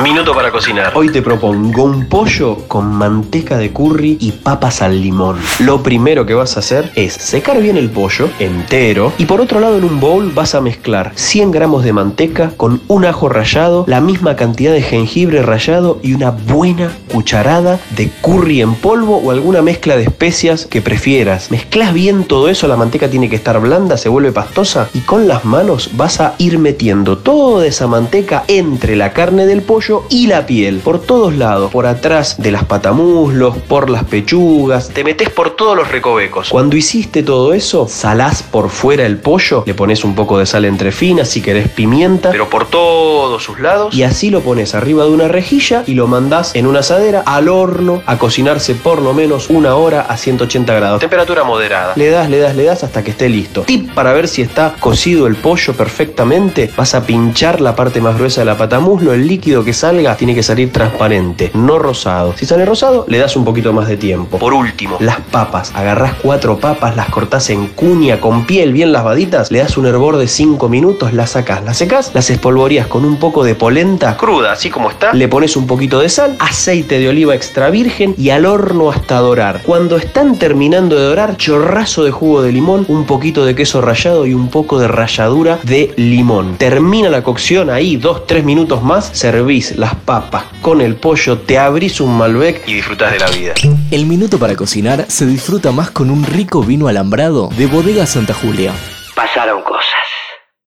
Minuto para cocinar. Hoy te propongo un pollo con manteca de curry y papas al limón. Lo primero que vas a hacer es secar bien el pollo entero y por otro lado en un bowl vas a mezclar 100 gramos de manteca con un ajo rallado, la misma cantidad de jengibre rallado y una buena cucharada de curry en polvo o alguna mezcla de especias que prefieras. Mezclas bien todo eso, la manteca tiene que estar blanda, se vuelve pastosa y con las manos vas a ir metiendo toda esa manteca entre la carne del pollo y la piel, por todos lados, por atrás de las patamuslos, por las pechugas, te metes por todos los recovecos. Cuando hiciste todo eso, salás por fuera el pollo, le pones un poco de sal entre finas, si querés pimienta, pero por todos sus lados, y así lo pones arriba de una rejilla y lo mandás en una asadera al horno a cocinarse por lo menos una hora a 180 grados. Temperatura moderada. Le das, le das, le das hasta que esté listo. Tip para ver si está cocido el pollo perfectamente, vas a pinchar la parte más gruesa de la patamuslo, el líquido que salga tiene que salir transparente, no rosado. Si sale rosado, le das un poquito más de tiempo. Por último, las papas. Agarrás cuatro papas, las cortás en cuña con piel bien lavaditas, le das un hervor de 5 minutos, las sacás, las secás, las espolvorías con un poco de polenta cruda, así como está. Le pones un poquito de sal, aceite de oliva extra virgen y al horno hasta dorar. Cuando están terminando de dorar, chorrazo de jugo de limón, un poquito de queso rallado y un poco de ralladura de limón. Termina la cocción ahí, 2-3 minutos más, servís las papas con el pollo, te abrís un Malbec y disfrutas de la vida. El minuto para cocinar se disfruta más con un rico vino alambrado de Bodega Santa Julia. Pasaron